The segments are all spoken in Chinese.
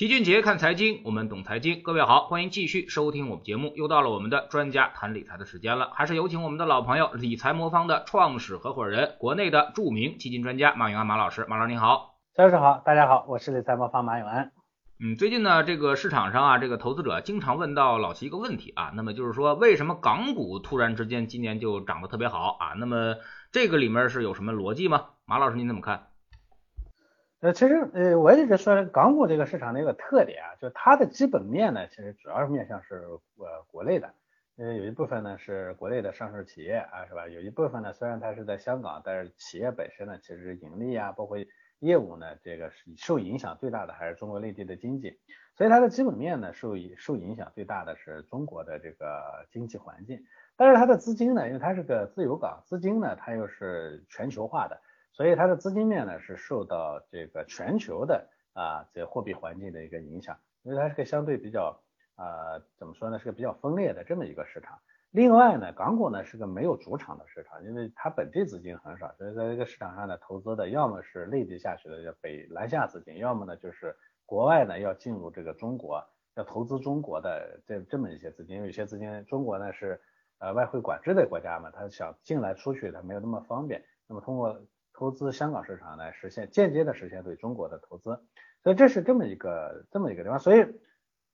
齐俊杰看财经，我们懂财经。各位好，欢迎继续收听我们节目。又到了我们的专家谈理财的时间了，还是有请我们的老朋友理财魔方的创始合伙人，国内的著名基金专家马永安马老师。马老师您好，肖老师好，大家好，我是理财魔方马永安。嗯，最近呢，这个市场上啊，这个投资者经常问到老齐一个问题啊，那么就是说，为什么港股突然之间今年就涨得特别好啊？那么这个里面是有什么逻辑吗？马老师您怎么看？呃，其实呃，我一直说港股这个市场的一个特点啊，就它的基本面呢，其实主要是面向是呃国内的，呃有一部分呢是国内的上市企业啊，是吧？有一部分呢虽然它是在香港，但是企业本身呢，其实盈利啊，包括业务呢，这个是受影响最大的还是中国内地的经济，所以它的基本面呢受受影响最大的是中国的这个经济环境，但是它的资金呢，因为它是个自由港，资金呢它又是全球化的。所以它的资金面呢是受到这个全球的啊这货币环境的一个影响，因为它是个相对比较啊怎么说呢是个比较分裂的这么一个市场。另外呢，港股呢是个没有主场的市场，因为它本地资金很少，所以在这个市场上呢投资的要么是内地下去的叫北南下资金，要么呢就是国外呢要进入这个中国要投资中国的这这么一些资金，因为有些资金中国呢是呃外汇管制的国家嘛，他想进来出去它没有那么方便，那么通过投资香港市场呢，实现间接的实现对中国的投资，所以这是这么一个这么一个地方，所以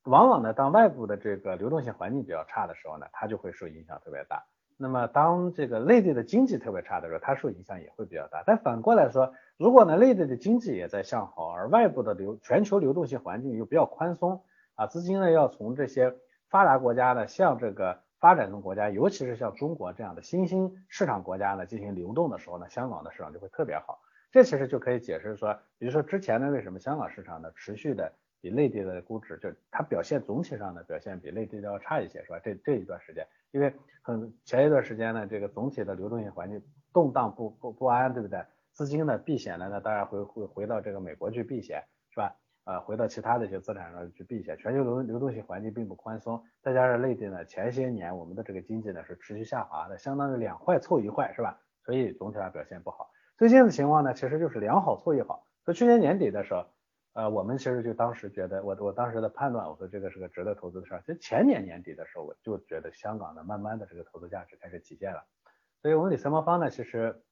往往呢，当外部的这个流动性环境比较差的时候呢，它就会受影响特别大。那么当这个内地的经济特别差的时候，它受影响也会比较大。但反过来说，如果呢内地的经济也在向好，而外部的流全球流动性环境又比较宽松啊，资金呢要从这些发达国家呢向这个。发展中国家，尤其是像中国这样的新兴市场国家呢，进行流动的时候呢，香港的市场就会特别好。这其实就可以解释说，比如说之前呢，为什么香港市场呢持续的比内地的估值，就它表现总体上呢表现比内地要差一些，是吧？这这一段时间，因为很前一段时间呢，这个总体的流动性环境动荡不不不安，对不对？资金呢避险呢，那当然会会回到这个美国去避险，是吧？啊，回到其他的一些资产上去避险，全球流流动性环境并不宽松，再加上内地呢前些年我们的这个经济呢是持续下滑的，相当于两坏凑一坏是吧？所以总体上表现不好。最近的情况呢其实就是两好凑一好。所以去年年底的时候，呃，我们其实就当时觉得，我我当时的判断，我说这个是个值得投资的事儿。其实前年年底的时候，我就觉得香港的慢慢的这个投资价值开始体现了。所以我们理财魔方呢，其实。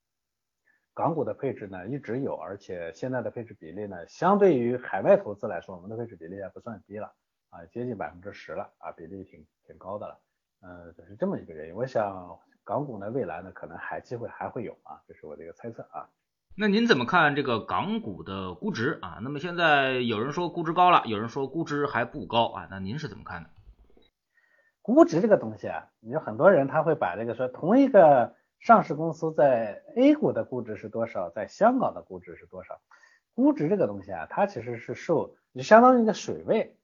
港股的配置呢一直有，而且现在的配置比例呢，相对于海外投资来说，我们的配置比例还不算低了啊，接近百分之十了啊，比例挺挺高的了。呃，就是这么一个原因。我想港股呢未来呢可能还机会还会有啊，这是我的一个猜测啊。那您怎么看这个港股的估值啊？那么现在有人说估值高了，有人说估值还不高啊，那您是怎么看的？估值这个东西啊，有很多人他会把这个说同一个。上市公司在 A 股的估值是多少？在香港的估值是多少？估值这个东西啊，它其实是受就相当于一个水位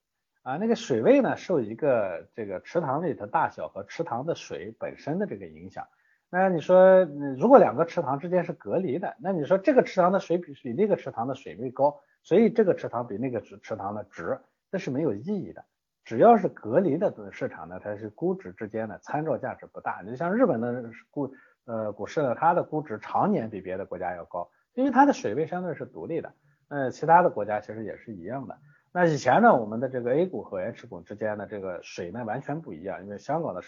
啊，那个水位呢受一个这个池塘里的大小和池塘的水本身的这个影响。那你说，如果两个池塘之间是隔离的，那你说这个池塘的水比比那个池塘的水位高，所以这个池塘比那个池池塘的值，这是没有意义的。只要是隔离的市场呢，它是估值之间的参照价值不大。你像日本的估。呃，股市呢，它的估值常年比别的国家要高，因为它的水位相对是独立的。呃，其他的国家其实也是一样的。那以前呢，我们的这个 A 股和 H 股之间的这个水呢完全不一样，因为香港的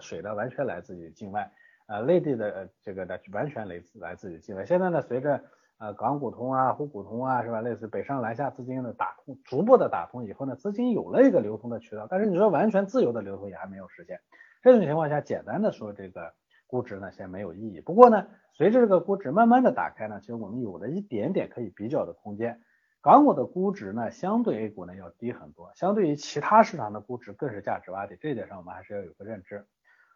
水呢完全来自于境外，呃，内地的这个呢完全来自来自于境外。现在呢，随着呃港股通啊、沪股通啊，是吧，类似北上南下资金的打通，逐步的打通以后呢，资金有了一个流通的渠道，但是你说完全自由的流通也还没有实现。这种情况下，简单的说这个。估值呢，现在没有意义。不过呢，随着这个估值慢慢的打开呢，其实我们有了一点点可以比较的空间。港股的估值呢，相对 A 股呢要低很多，相对于其他市场的估值更是价值洼地。这一点上我们还是要有个认知。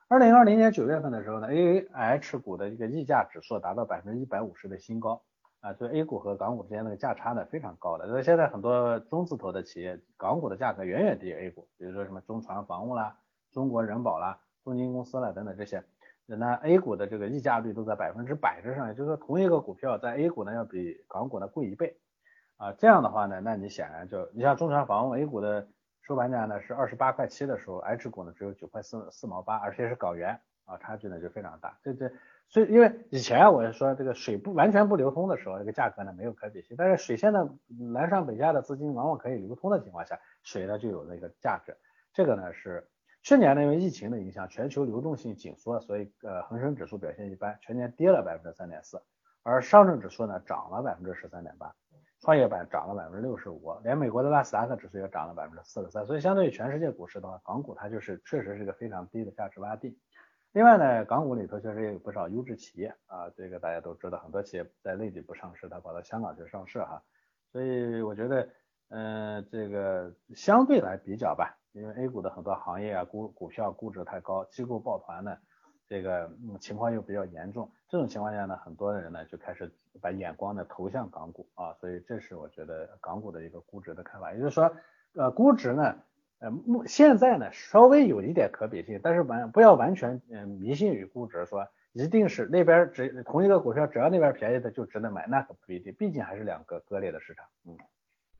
二零二零年九月份的时候呢，A H 股的一个溢价指数达到百分之一百五十的新高啊，所以 A 股和港股之间那个价差呢非常高的。所以现在很多中字头的企业，港股的价格远远低于 A 股，比如说什么中船防务啦、中国人保啦、中金公司啦等等这些。那 A 股的这个溢价率都在百分之百之上，也就是说同一个股票在 A 股呢要比港股呢贵一倍啊。这样的话呢，那你显然就你像中船防务 A 股的收盘价呢是二十八块七的时候，H 股呢只有九块四四毛八，而且是港元啊，差距呢就非常大。这这，所以因为以前我是说这个水不完全不流通的时候，这个价格呢没有可比性，但是水现在南上北下的资金往往可以流通的情况下，水呢就有那个价值。这个呢是去年呢因为疫情的影响，全球流动性紧缩，所以呃恒生指数表现一般，全年跌了百分之三点四，而上证指数呢涨了百分之十三点八。创业板涨了百分之六十五，连美国的纳斯达克指数也涨了百分之四十三，所以相对于全世界股市的话，港股它就是确实是一个非常低的价值洼地。另外呢，港股里头确实也有不少优质企业啊，这个大家都知道，很多企业在内地不上市，它跑到香港去上市哈。所以我觉得，嗯，这个相对来比较吧，因为 A 股的很多行业啊，股股票估值太高，机构抱团呢。这个嗯情况又比较严重，这种情况下呢，很多人呢就开始把眼光呢投向港股啊，所以这是我觉得港股的一个估值的看法，也就是说，呃，估值呢，呃，目现在呢稍微有一点可比性，但是完不要完全嗯迷信于估值，说一定是那边只同一个股票只要那边便宜的就值得买，那可不一定，毕竟还是两个割裂的市场，嗯。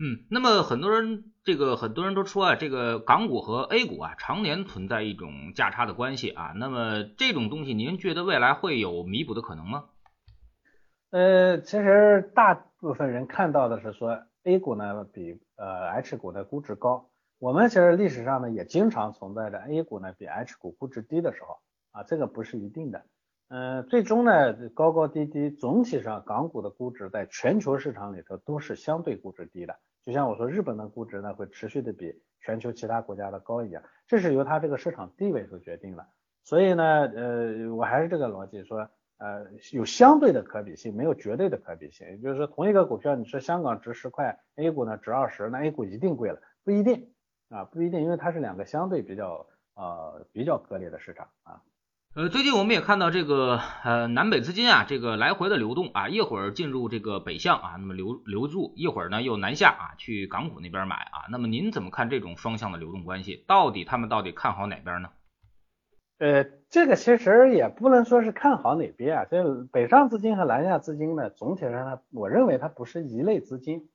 嗯，那么很多人这个很多人都说啊，这个港股和 A 股啊常年存在一种价差的关系啊，那么这种东西您觉得未来会有弥补的可能吗？呃，其实大部分人看到的是说 A 股呢比呃 H 股的估值高，我们其实历史上呢也经常存在着 A 股呢比 H 股估值低的时候啊，这个不是一定的。嗯，最终呢高高低低，总体上港股的估值在全球市场里头都是相对估值低的。就像我说，日本的估值呢会持续的比全球其他国家的高一样，这是由它这个市场地位所决定的。所以呢，呃，我还是这个逻辑说，呃，有相对的可比性，没有绝对的可比性。也就是说，同一个股票，你说香港值十块，A 股呢值二十，那 A 股一定贵了？不一定啊，不一定，因为它是两个相对比较呃比较割裂的市场啊。呃，最近我们也看到这个呃南北资金啊，这个来回的流动啊，一会儿进入这个北向啊，那么流流入，一会儿呢又南下啊，去港股那边买啊。那么您怎么看这种双向的流动关系？到底他们到底看好哪边呢？呃，这个其实也不能说是看好哪边啊，这北上资金和南下资金呢，总体上它，我认为它不是一类资金。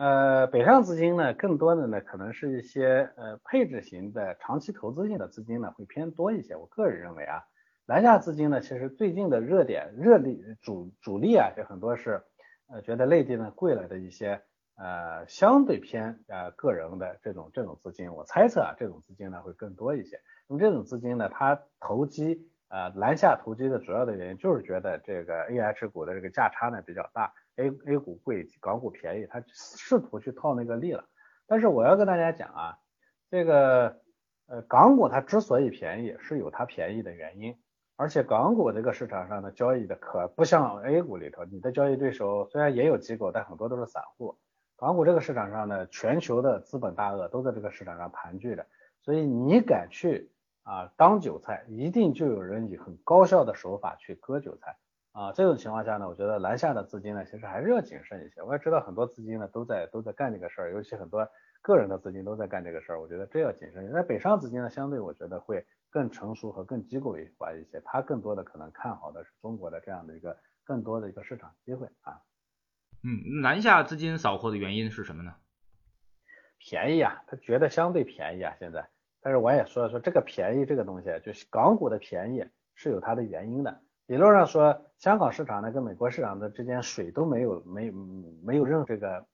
呃，北上资金呢，更多的呢，可能是一些呃配置型的、长期投资性的资金呢，会偏多一些。我个人认为啊，南下资金呢，其实最近的热点、热力主主力啊，就很多是呃觉得内地呢贵了的一些呃相对偏呃个人的这种这种资金。我猜测啊，这种资金呢会更多一些。那么这种资金呢，它投机呃南下投机的主要的原因就是觉得这个 A H 股的这个价差呢比较大。A A 股贵，港股便宜，他试图去套那个利了。但是我要跟大家讲啊，这个呃港股它之所以便宜，是有它便宜的原因。而且港股这个市场上的交易的可不像 A 股里头，你的交易对手虽然也有机构，但很多都是散户。港股这个市场上呢，全球的资本大鳄都在这个市场上盘踞着，所以你敢去啊当韭菜，一定就有人以很高效的手法去割韭菜。啊，这种情况下呢，我觉得南下的资金呢，其实还是要谨慎一些。我也知道很多资金呢都在都在干这个事儿，尤其很多个人的资金都在干这个事儿。我觉得这要谨慎。那北上资金呢，相对我觉得会更成熟和更机构化一些，它更多的可能看好的是中国的这样的一个更多的一个市场机会啊。嗯，南下资金扫货的原因是什么呢？便宜啊，他觉得相对便宜啊，现在。但是我也说了说这个便宜这个东西，就是港股的便宜是有它的原因的。理论上说，香港市场呢跟美国市场的之间水都没有没没有任何这个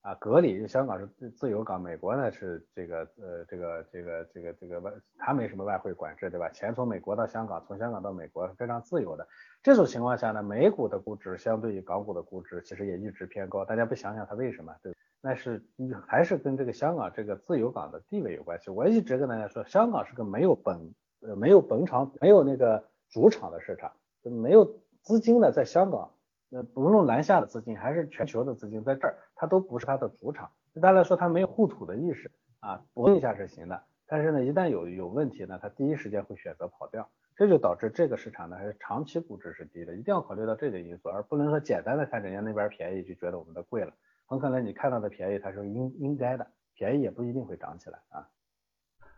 啊隔离，香港是自由港，美国呢是这个呃这个这个这个这个外，它没什么外汇管制，对吧？钱从美国到香港，从香港到美国非常自由的。这种情况下呢，美股的估值相对于港股的估值其实也一直偏高。大家不想想它为什么？对，那是还是跟这个香港这个自由港的地位有关系。我一直跟大家说，香港是个没有本呃没有本场没有那个主场的市场。没有资金的，在香港，呃，不论南下的资金还是全球的资金，在这儿，它都不是它的主场。对他来说，他没有护土的意识啊，搏一下是行的。但是呢，一旦有有问题呢，他第一时间会选择跑掉，这就导致这个市场呢，还是长期估值是低的。一定要考虑到这个因素，而不能说简单的看人家那边便宜就觉得我们的贵了。很可能你看到的便宜，它是应应该的，便宜也不一定会涨起来啊。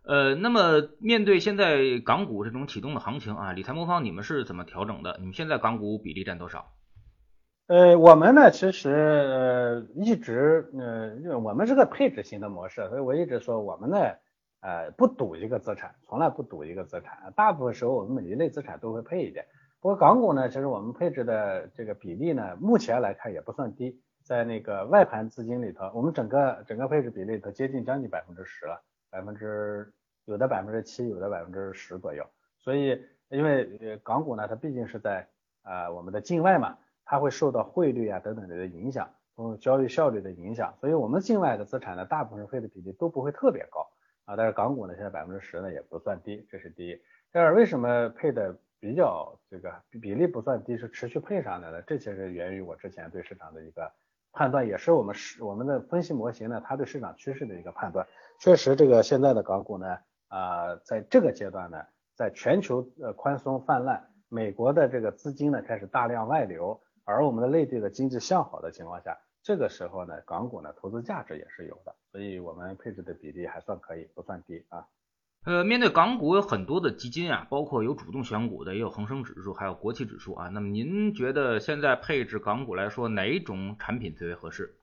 呃，那么面对现在港股这种启动的行情啊，理财魔方你们是怎么调整的？你们现在港股比例占多少？呃，我们呢，其实呃一直呃，因为我们是个配置型的模式，所以我一直说我们呢，呃不赌一个资产，从来不赌一个资产，大部分时候我们每一类资产都会配一点。不过港股呢，其实我们配置的这个比例呢，目前来看也不算低，在那个外盘资金里头，我们整个整个配置比例都接近将近百分之十了，百分之有的百分之七，有的百分之十左右。所以因为港股呢，它毕竟是在啊我们的境外嘛，它会受到汇率啊等等的影响，从交易效率的影响，所以我们境外的资产呢，大部分配的比例都不会特别高啊，但是港股呢现在百分之十呢也不算低，这是第一。第二，为什么配的？比较这个比例不算低，是持续配上来的，这其实源于我之前对市场的一个判断，也是我们是我们的分析模型呢，它对市场趋势的一个判断。确实，这个现在的港股呢，啊，在这个阶段呢，在全球呃宽松泛滥，美国的这个资金呢开始大量外流，而我们的内地的经济向好的情况下，这个时候呢，港股呢投资价值也是有的，所以我们配置的比例还算可以，不算低啊。呃，面对港股有很多的基金啊，包括有主动选股的，也有恒生指数，还有国企指数啊。那么您觉得现在配置港股来说，哪种产品最为合适？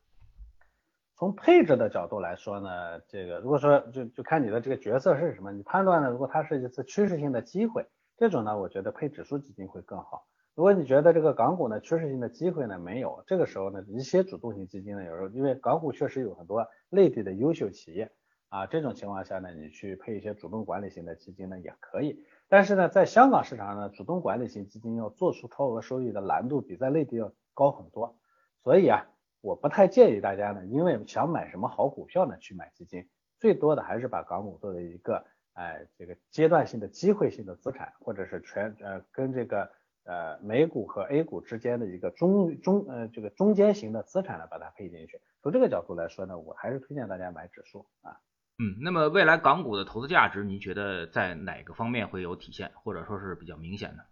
从配置的角度来说呢，这个如果说就就看你的这个角色是什么，你判断呢，如果它是一次趋势性的机会，这种呢，我觉得配指数基金会更好。如果你觉得这个港股呢趋势性的机会呢没有，这个时候呢，一些主动型基金呢，有时候因为港股确实有很多内地的优秀企业。啊，这种情况下呢，你去配一些主动管理型的基金呢也可以，但是呢，在香港市场呢，主动管理型基金要做出超额收益的难度比在内地要高很多，所以啊，我不太建议大家呢，因为想买什么好股票呢去买基金，最多的还是把港股作为一个哎这个阶段性的机会性的资产，或者是全呃跟这个呃美股和 A 股之间的一个中中呃这个中间型的资产呢把它配进去。从这个角度来说呢，我还是推荐大家买指数啊。嗯，那么未来港股的投资价值，您觉得在哪个方面会有体现，或者说是比较明显的？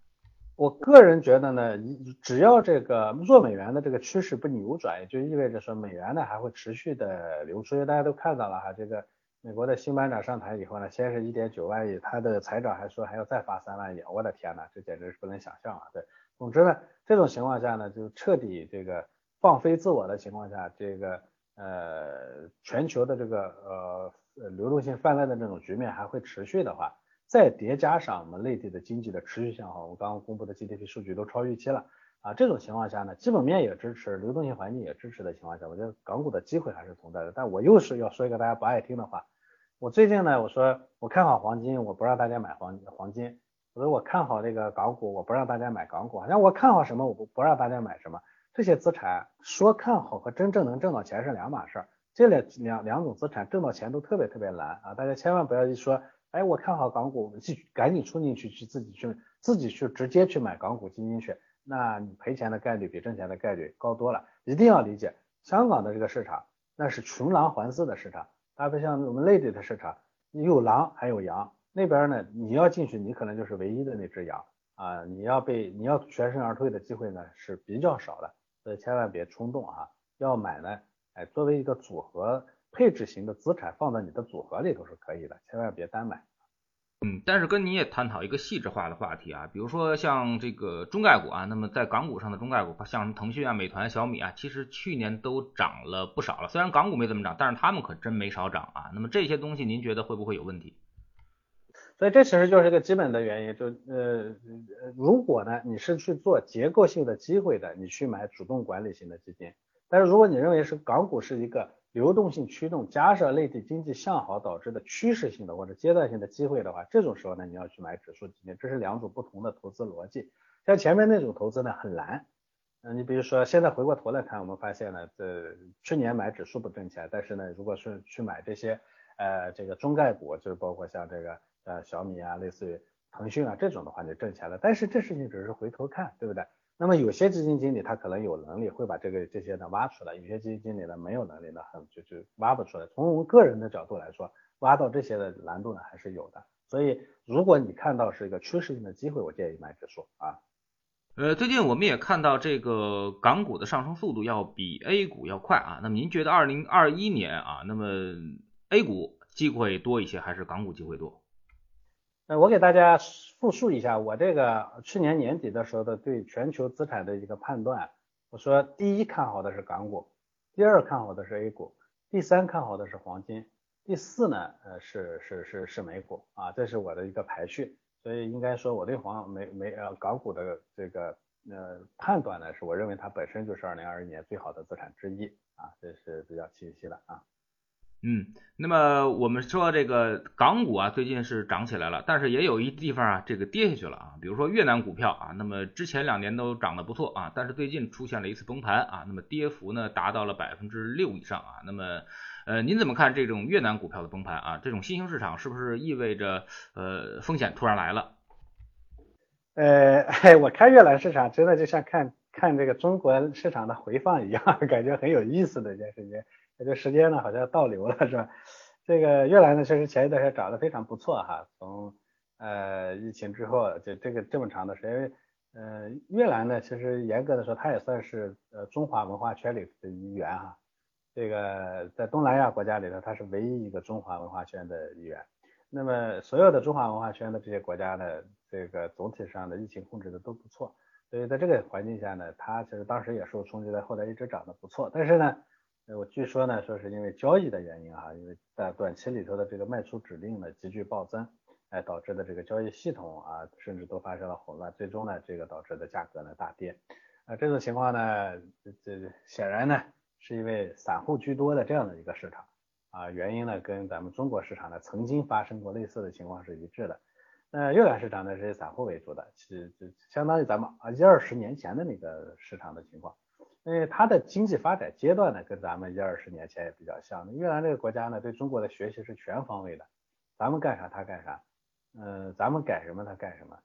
我个人觉得呢，只要这个弱美元的这个趋势不扭转，也就意味着说美元呢还会持续的流出。因为大家都看到了哈，这个美国的新班长上台以后呢，先是一点九万亿，他的财长还说还要再发三万亿，我的天呐，这简直是不能想象啊！对，总之呢，这种情况下呢，就彻底这个放飞自我的情况下，这个呃全球的这个。呃，流动性泛滥的这种局面还会持续的话，再叠加上我们内地的经济的持续向好，我刚刚公布的 GDP 数据都超预期了啊，这种情况下呢，基本面也支持，流动性环境也支持的情况下，我觉得港股的机会还是存在的。但我又是要说一个大家不爱听的话，我最近呢，我说我看好黄金，我不让大家买黄黄金；我说我看好这个港股，我不让大家买港股。好像我看好什么，我不不让大家买什么。这些资产说看好和真正能挣到钱是两码事儿。这两两两种资产挣到钱都特别特别难啊！大家千万不要一说，哎，我看好港股，我们去赶紧冲进去去自己去自己去直接去买港股基金去，那你赔钱的概率比挣钱的概率高多了。一定要理解，香港的这个市场那是群狼环伺的市场，它不像我们内地的市场，你有狼还有羊，那边呢你要进去，你可能就是唯一的那只羊啊！你要被你要全身而退的机会呢是比较少的，所以千万别冲动啊！要买呢。哎，作为一个组合配置型的资产放在你的组合里头是可以的，千万别单买。嗯，但是跟你也探讨一个细致化的话题啊，比如说像这个中概股啊，那么在港股上的中概股，像腾讯啊、美团、小米啊，其实去年都涨了不少了。虽然港股没怎么涨，但是他们可真没少涨啊。那么这些东西您觉得会不会有问题？所以这其实就是一个基本的原因，就呃，如果呢你是去做结构性的机会的，你去买主动管理型的基金。但是如果你认为是港股是一个流动性驱动加上内地经济向好导致的趋势性的或者阶段性的机会的话，这种时候呢，你要去买指数基金，这是两种不同的投资逻辑。像前面那种投资呢很难，嗯，你比如说现在回过头来看，我们发现呢，这去年买指数不挣钱，但是呢，如果是去买这些呃这个中概股，就是包括像这个呃小米啊，类似于腾讯啊这种的话，就挣钱了。但是这事情只是回头看，对不对？那么有些基金经理他可能有能力会把这个这些呢挖出来，有些基金经理呢没有能力呢，很就就挖不出来。从我们个人的角度来说，挖到这些的难度呢还是有的。所以如果你看到是一个趋势性的机会，我建议买指数啊。呃，最近我们也看到这个港股的上升速度要比 A 股要快啊。那么您觉得二零二一年啊，那么 A 股机会多一些还是港股机会多？我给大家复述一下我这个去年年底的时候的对全球资产的一个判断。我说，第一看好的是港股，第二看好的是 A 股，第三看好的是黄金，第四呢，呃，是是是是美股啊，这是我的一个排序。所以应该说，我对黄美美呃港股的这个呃判断呢，是我认为它本身就是二零二一年最好的资产之一啊，这是比较清晰的啊。嗯，那么我们说这个港股啊，最近是涨起来了，但是也有一地方啊，这个跌下去了啊，比如说越南股票啊，那么之前两年都涨得不错啊，但是最近出现了一次崩盘啊，那么跌幅呢达到了百分之六以上啊，那么呃，您怎么看这种越南股票的崩盘啊？这种新兴市场是不是意味着呃风险突然来了？呃，我看越南市场真的就像看看这个中国市场的回放一样，感觉很有意思的一件事情。这个时间呢好像倒流了是吧？这个越南呢确实前一段时间涨得非常不错哈，从呃疫情之后就这个这么长的时间，呃越南呢其实严格的说它也算是呃中华文化圈里的一员哈，这个在东南亚国家里头它是唯一一个中华文化圈的一员。那么所有的中华文化圈的这些国家呢，这个总体上的疫情控制的都不错，所以在这个环境下呢，它其实当时也受冲击的，后来一直涨得不错，但是呢。我据说呢，说是因为交易的原因哈，因为在短期里头的这个卖出指令呢急剧暴增，哎导致的这个交易系统啊，甚至都发生了混乱，最终呢这个导致的价格呢大跌。啊这种情况呢，这显然呢是因为散户居多的这样的一个市场啊，原因呢跟咱们中国市场呢曾经发生过类似的情况是一致的。那越南市场呢是以散户为主的，其实就相当于咱们啊一二十年前的那个市场的情况。因为它的经济发展阶段呢，跟咱们一二十年前也比较像。越南这个国家呢，对中国的学习是全方位的，咱们干啥他干啥，嗯，咱们改什么他干什么。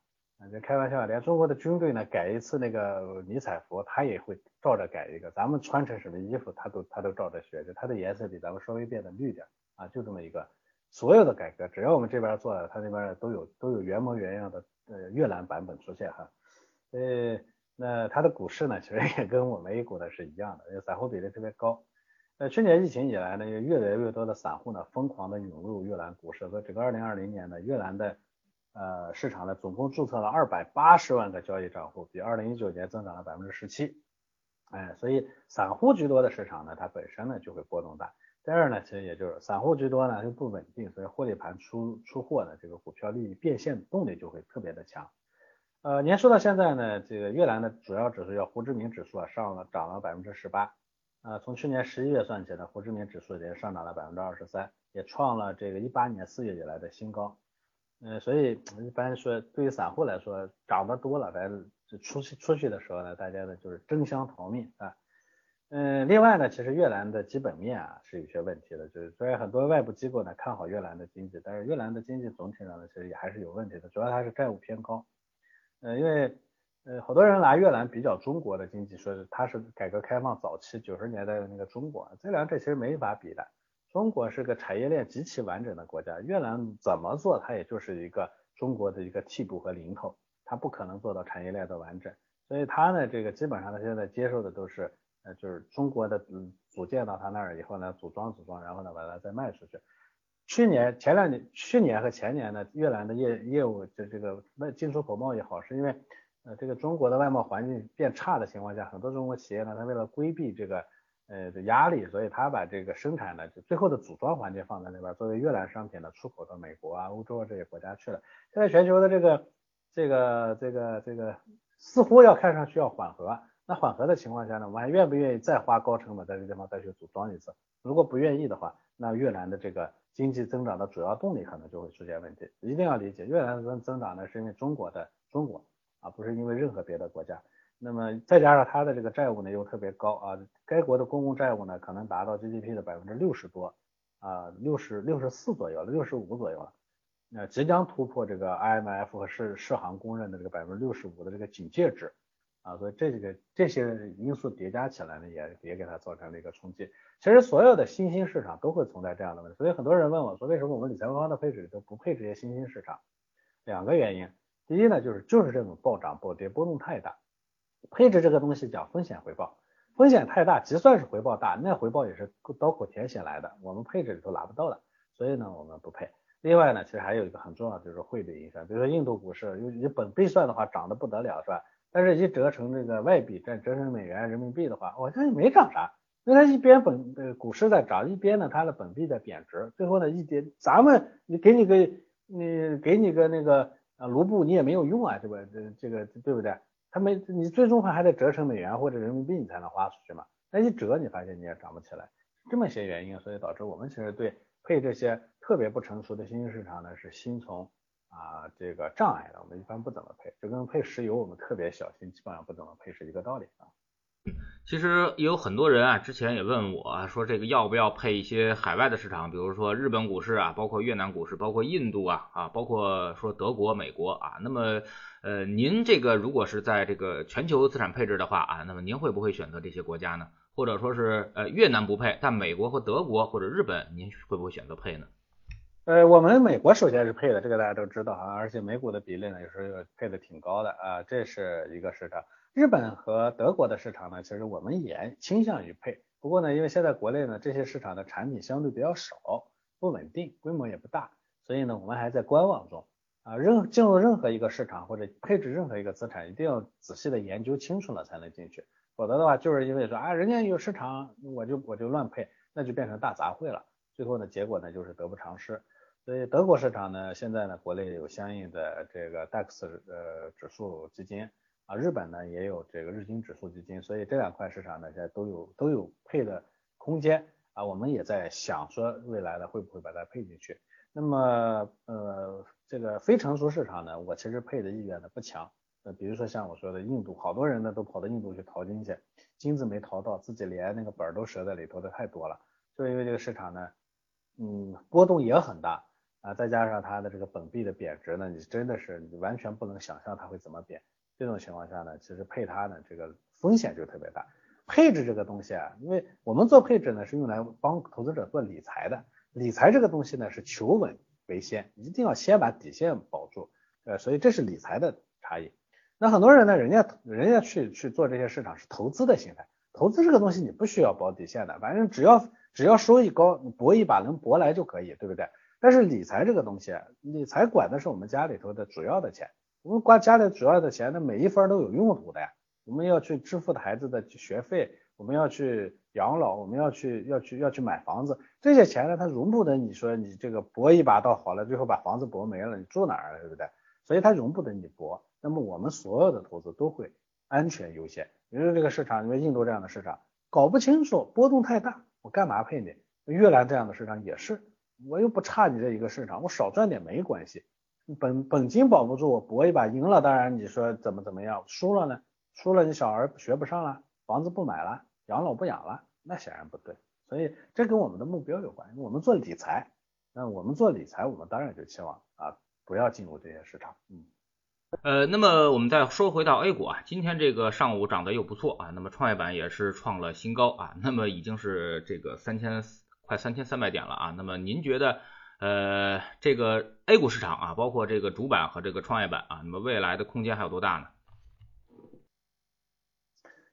就开玩笑，连中国的军队呢改一次那个迷彩服，他也会照着改一个。咱们穿成什么衣服，他都他都照着学，就它的颜色比咱们稍微变得绿点啊，就这么一个。所有的改革，只要我们这边做了，他那边都有都有原模原样的呃越南版本出现哈，呃。那它的股市呢，其实也跟我们 A 股的是一样的，因为散户比例特别高。那去年疫情以来呢，越来越多的散户呢疯狂的涌入越南股市，所以整个2020年呢，越南的呃市场呢总共注册了280万个交易账户，比2019年增长了百分之十七。哎，所以散户居多的市场呢，它本身呢就会波动大。第二呢，其实也就是散户居多呢就不稳定，所以获利盘出出货呢，这个股票利益变现动力就会特别的强。呃，您说到现在呢，这个越南的主要指数叫胡志明指数啊，上了涨了百分之十八，啊，从去年十一月算起呢，胡志明指数也上涨了百分之二十三，也创了这个一八年四月以来的新高。嗯，所以一般说对于散户来说，涨得多了，咱出去出去的时候呢，大家呢就是争相逃命啊。嗯，另外呢，其实越南的基本面啊是有些问题的，就是虽然很多外部机构呢看好越南的经济，但是越南的经济总体上呢其实也还是有问题的，主要它是债务偏高。呃，因为呃，好多人拿越南比较中国的经济，说是它是改革开放早期九十年代的那个中国，这两者其实没法比的。中国是个产业链极其完整的国家，越南怎么做它也就是一个中国的一个替补和零头，它不可能做到产业链的完整。所以它呢，这个基本上它现在接受的都是呃，就是中国的嗯组件到它那儿以后呢，组装组装，然后呢把它再卖出去。去年前两年，去年和前年呢，越南的业业务就这个卖进出口贸易好，是因为呃这个中国的外贸环境变差的情况下，很多中国企业呢，它为了规避这个呃的压力，所以它把这个生产呢，就最后的组装环节放在那边，作为越南商品的出口到美国啊、欧洲啊这些国家去了。现在全球的这个这个这个这个似乎要看上去要缓和，那缓和的情况下呢，我们还愿不愿意再花高成本在这个地方再去组装一次？如果不愿意的话，那越南的这个。经济增长的主要动力可能就会出现问题，一定要理解，越南增增长呢是因为中国的中国啊，不是因为任何别的国家。那么再加上它的这个债务呢又特别高啊，该国的公共债务呢可能达到 GDP 的百分之六十多啊，六十六十四左右了，六十五左右了，那即将突破这个 IMF 和世世行公认的这个百分之六十五的这个警戒值。啊，所以这几个这些因素叠加起来呢，也也给它造成了一个冲击。其实所有的新兴市场都会存在这样的问题，所以很多人问我说，为什么我们理财方的配置里都不配这些新兴市场？两个原因，第一呢，就是就是这种暴涨暴跌波动太大，配置这个东西讲风险回报，风险太大，即算是回报大，那回报也是刀口舔血来的，我们配置里头拿不到的，所以呢，我们不配。另外呢，其实还有一个很重要就是汇率影响，比如说印度股市，以以本币算的话，涨得不得了，是吧？但是，一折成这个外币，再折成美元、人民币的话，好像也没涨啥。因为它一边本呃股市在涨，一边呢它的本币在贬值，最后呢一跌，咱们你给你个你给你个那个呃卢布你也没有用啊，对吧？这这个对不对？它没你最终还还得折成美元或者人民币你才能花出去嘛，那一折你发现你也涨不起来，这么些原因，所以导致我们其实对配这些特别不成熟的新兴市场呢是心存啊这个障碍的，我们一般不怎么配，就跟配石油我们特别小心，基本上不怎么配是一个道理啊。其实也有很多人啊，之前也问我说，这个要不要配一些海外的市场，比如说日本股市啊，包括越南股市，包括印度啊，啊，包括说德国、美国啊。那么，呃，您这个如果是在这个全球资产配置的话啊，那么您会不会选择这些国家呢？或者说是呃越南不配，但美国和德国或者日本，您会不会选择配呢？呃，我们美国首先是配的，这个大家都知道啊，而且美股的比例呢，有时候配的挺高的啊，这是一个市场。日本和德国的市场呢，其实我们也倾向于配。不过呢，因为现在国内呢这些市场的产品相对比较少，不稳定，规模也不大，所以呢我们还在观望中。啊，任进入任何一个市场或者配置任何一个资产，一定要仔细的研究清楚了才能进去。否则的话，就是因为说啊人家有市场，我就我就乱配，那就变成大杂烩了。最后呢结果呢就是得不偿失。所以德国市场呢现在呢国内有相应的这个 DAX 呃指数基金。啊，日本呢也有这个日经指数基金，所以这两块市场呢现在都有都有配的空间啊。我们也在想说未来的会不会把它配进去。那么呃这个非成熟市场呢，我其实配的意愿呢不强。呃，比如说像我说的印度，好多人呢都跑到印度去淘金去，金子没淘到，自己连那个本儿都折在里头的太多了。就因为这个市场呢，嗯，波动也很大啊，再加上它的这个本币的贬值呢，你真的是你完全不能想象它会怎么贬。这种情况下呢，其实配它呢，这个风险就特别大。配置这个东西啊，因为我们做配置呢，是用来帮投资者做理财的。理财这个东西呢，是求稳为先，一定要先把底线保住。呃，所以这是理财的差异。那很多人呢，人家人家去去做这些市场是投资的心态。投资这个东西你不需要保底线的，反正只要只要收益高，你搏一把能搏来就可以，对不对？但是理财这个东西，理财管的是我们家里头的主要的钱。我们管家里主要的钱，那每一分都有用途的呀。我们要去支付孩子的学费，我们要去养老，我们要去要去要去买房子，这些钱呢，它容不得你说你这个搏一把倒好了，最后把房子搏没了，你住哪儿，对不对？所以它容不得你搏。那么我们所有的投资都会安全优先。比如这个市场，因为印度这样的市场搞不清楚，波动太大，我干嘛配你？越南这样的市场也是，我又不差你这一个市场，我少赚点没关系。本本金保不住，我搏一把赢了，当然你说怎么怎么样，输了呢？输了你小孩学不上了，房子不买了，养老不养了，那显然不对。所以这跟我们的目标有关。我们做理财，那我们做理财，我们当然就期望啊不要进入这些市场。嗯，呃，那么我们再说回到 A 股啊，今天这个上午涨得又不错啊，那么创业板也是创了新高啊，那么已经是这个三千快三千三百点了啊，那么您觉得？呃，这个 A 股市场啊，包括这个主板和这个创业板啊，那么未来的空间还有多大呢？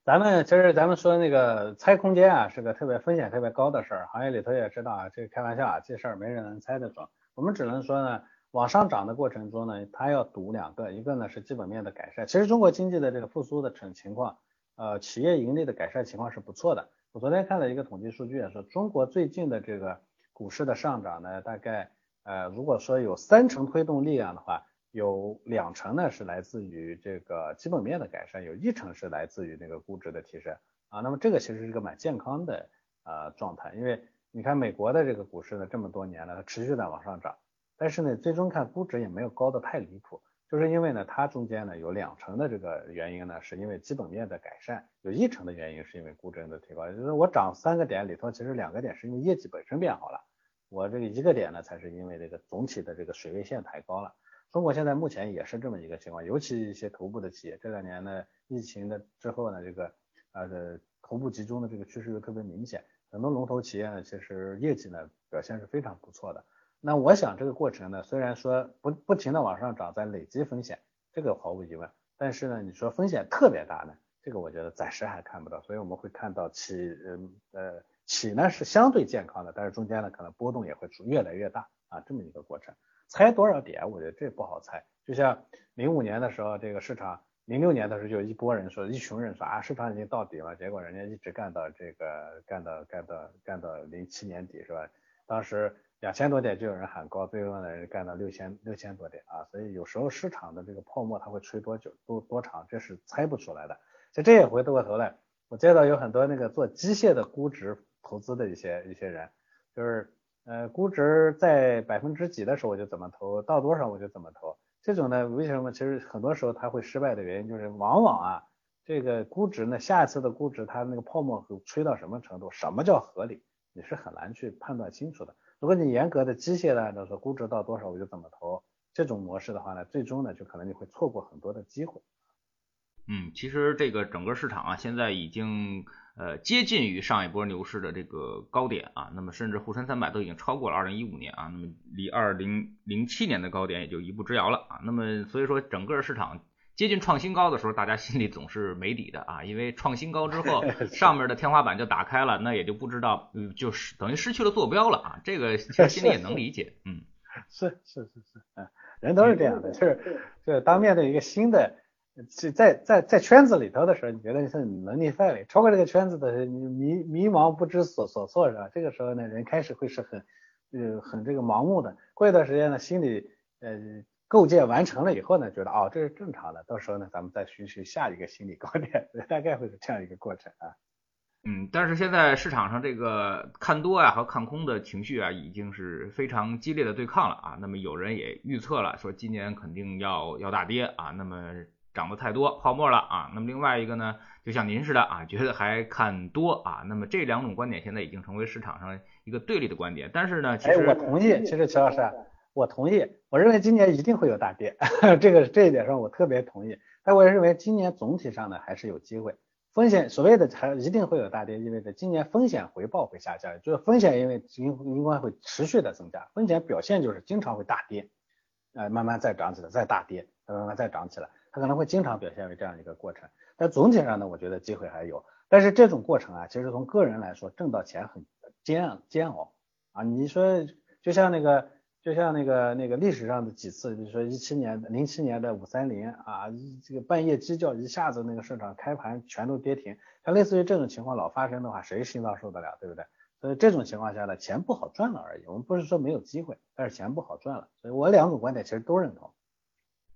咱们其实咱们说那个猜空间啊，是个特别风险特别高的事儿，行业里头也知道啊，这个开玩笑啊，这事儿没人能猜得准。我们只能说呢，往上涨的过程中呢，它要赌两个，一个呢是基本面的改善。其实中国经济的这个复苏的成情况，呃，企业盈利的改善情况是不错的。我昨天看了一个统计数据啊，说中国最近的这个。股市的上涨呢，大概呃，如果说有三成推动力量的话，有两成呢是来自于这个基本面的改善，有一成是来自于那个估值的提升啊。那么这个其实是个蛮健康的呃状态，因为你看美国的这个股市呢，这么多年了，它持续在往上涨，但是呢，最终看估值也没有高的太离谱。就是因为呢，它中间呢有两成的这个原因呢，是因为基本面的改善，有一成的原因是因为估值的提高。就是我涨三个点里头，其实两个点是因为业绩本身变好了，我这个一个点呢，才是因为这个总体的这个水位线抬高了。中国现在目前也是这么一个情况，尤其一些头部的企业，这两年呢，疫情的之后呢，这个呃头部集中的这个趋势又特别明显，很多龙头企业呢，其实业绩呢表现是非常不错的。那我想这个过程呢，虽然说不不停的往上涨，在累积风险，这个毫无疑问。但是呢，你说风险特别大呢，这个我觉得暂时还看不到。所以我们会看到起，嗯呃起呢是相对健康的，但是中间呢可能波动也会出越来越大啊，这么一个过程。猜多少点，我觉得这不好猜。就像零五年的时候，这个市场零六年的时候就一波人说，一群人说啊市场已经到底了，结果人家一直干到这个干到干到干到零七年底是吧？当时两千多点就有人喊高，最后呢干到六千六千多点啊，所以有时候市场的这个泡沫它会吹多久多多长，这是猜不出来的。其实这也回过头来，我接到有很多那个做机械的估值投资的一些一些人，就是呃估值在百分之几的时候我就怎么投，到多少我就怎么投。这种呢，为什么其实很多时候它会失败的原因，就是往往啊，这个估值呢，下一次的估值它那个泡沫会吹到什么程度，什么叫合理，你是很难去判断清楚的。如果你严格的机械的按照说估值到多少我就怎么投这种模式的话呢，最终呢就可能你会错过很多的机会。嗯，其实这个整个市场啊，现在已经。呃，接近于上一波牛市的这个高点啊，那么甚至沪深三百都已经超过了二零一五年啊，那么离二零零七年的高点也就一步之遥了啊，那么所以说整个市场接近创新高的时候，大家心里总是没底的啊，因为创新高之后 上面的天花板就打开了，那也就不知道，嗯，就是等于失去了坐标了啊，这个其实心里也能理解，嗯，是是是是，嗯，人都是这样的，就是就是当面对一个新的。在在在圈子里头的时候，你觉得是你是能力范围超过这个圈子的时候，你迷迷茫不知所所措是吧？这个时候呢，人开始会是很呃很这个盲目的。过一段时间呢，心里呃构建完成了以后呢，觉得哦这是正常的。到时候呢，咱们再寻寻下一个心理高点，大概会是这样一个过程啊。嗯，但是现在市场上这个看多啊和看空的情绪啊，已经是非常激烈的对抗了啊。那么有人也预测了，说今年肯定要要大跌啊。那么涨得太多泡沫了啊，那么另外一个呢，就像您似的啊，觉得还看多啊，那么这两种观点现在已经成为市场上一个对立的观点。但是呢，其实我同意，其实齐老师，我同意，我认为今年一定会有大跌，这个这一点上我特别同意。但我认为今年总体上呢还是有机会，风险所谓的还一定会有大跌，意味着今年风险回报会下降，就是风险因为因因为会持续的增加，风险表现就是经常会大跌，呃，慢慢再涨起来，再大跌，再慢慢再涨起来。它可能会经常表现为这样一个过程，但总体上呢，我觉得机会还有。但是这种过程啊，其实从个人来说，挣到钱很煎煎熬啊。你说就像那个，就像那个那个历史上的几次，比如说一七年、零七年的五三零啊，这个半夜鸡叫，一下子那个市场开盘全都跌停，像类似于这种情况老发生的话，谁心脏受得了，对不对？所以这种情况下呢，钱不好赚了而已。我们不是说没有机会，但是钱不好赚了。所以我两种观点其实都认同。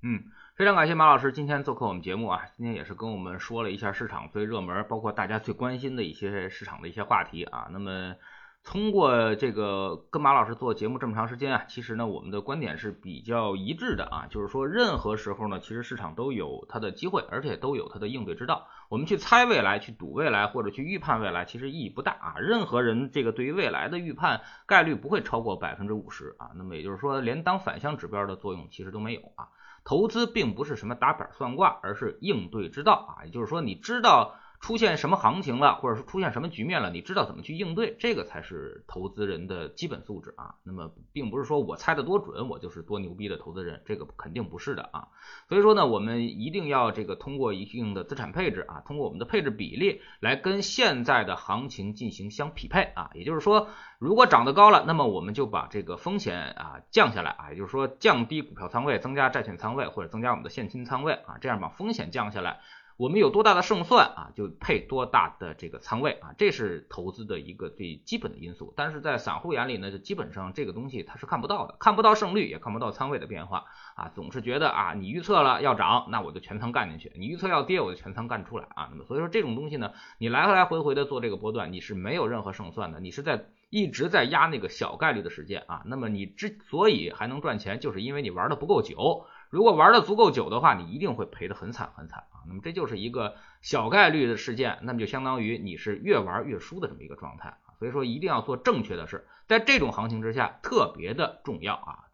嗯。非常感谢马老师今天做客我们节目啊，今天也是跟我们说了一下市场最热门，包括大家最关心的一些市场的一些话题啊。那么通过这个跟马老师做节目这么长时间啊，其实呢我们的观点是比较一致的啊，就是说任何时候呢，其实市场都有它的机会，而且都有它的应对之道。我们去猜未来、去赌未来或者去预判未来，其实意义不大啊。任何人这个对于未来的预判概率不会超过百分之五十啊。那么也就是说，连当反向指标的作用其实都没有啊。投资并不是什么打板算卦，而是应对之道啊！也就是说，你知道。出现什么行情了，或者说出现什么局面了，你知道怎么去应对，这个才是投资人的基本素质啊。那么，并不是说我猜的多准，我就是多牛逼的投资人，这个肯定不是的啊。所以说呢，我们一定要这个通过一定的资产配置啊，通过我们的配置比例来跟现在的行情进行相匹配啊。也就是说，如果涨得高了，那么我们就把这个风险啊降下来啊，也就是说降低股票仓位，增加债券仓位，或者增加我们的现金仓位啊，这样把风险降下来。我们有多大的胜算啊，就配多大的这个仓位啊，这是投资的一个最基本的因素。但是在散户眼里呢，就基本上这个东西他是看不到的，看不到胜率，也看不到仓位的变化啊，总是觉得啊，你预测了要涨，那我就全仓干进去；你预测要跌，我就全仓干出来啊。那么所以说这种东西呢，你来来回回的做这个波段，你是没有任何胜算的，你是在一直在压那个小概率的事件啊。那么你之所以还能赚钱，就是因为你玩的不够久。如果玩的足够久的话，你一定会赔得很惨很惨啊！那么这就是一个小概率的事件，那么就相当于你是越玩越输的这么一个状态啊！所以说一定要做正确的事，在这种行情之下特别的重要啊！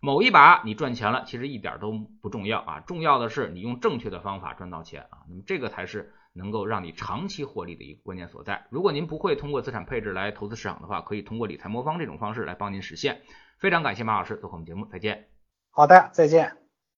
某一把你赚钱了，其实一点都不重要啊！重要的是你用正确的方法赚到钱啊！那么这个才是能够让你长期获利的一个关键所在。如果您不会通过资产配置来投资市场的话，可以通过理财魔方这种方式来帮您实现。非常感谢马老师做客我们节目，再见。好的，再见。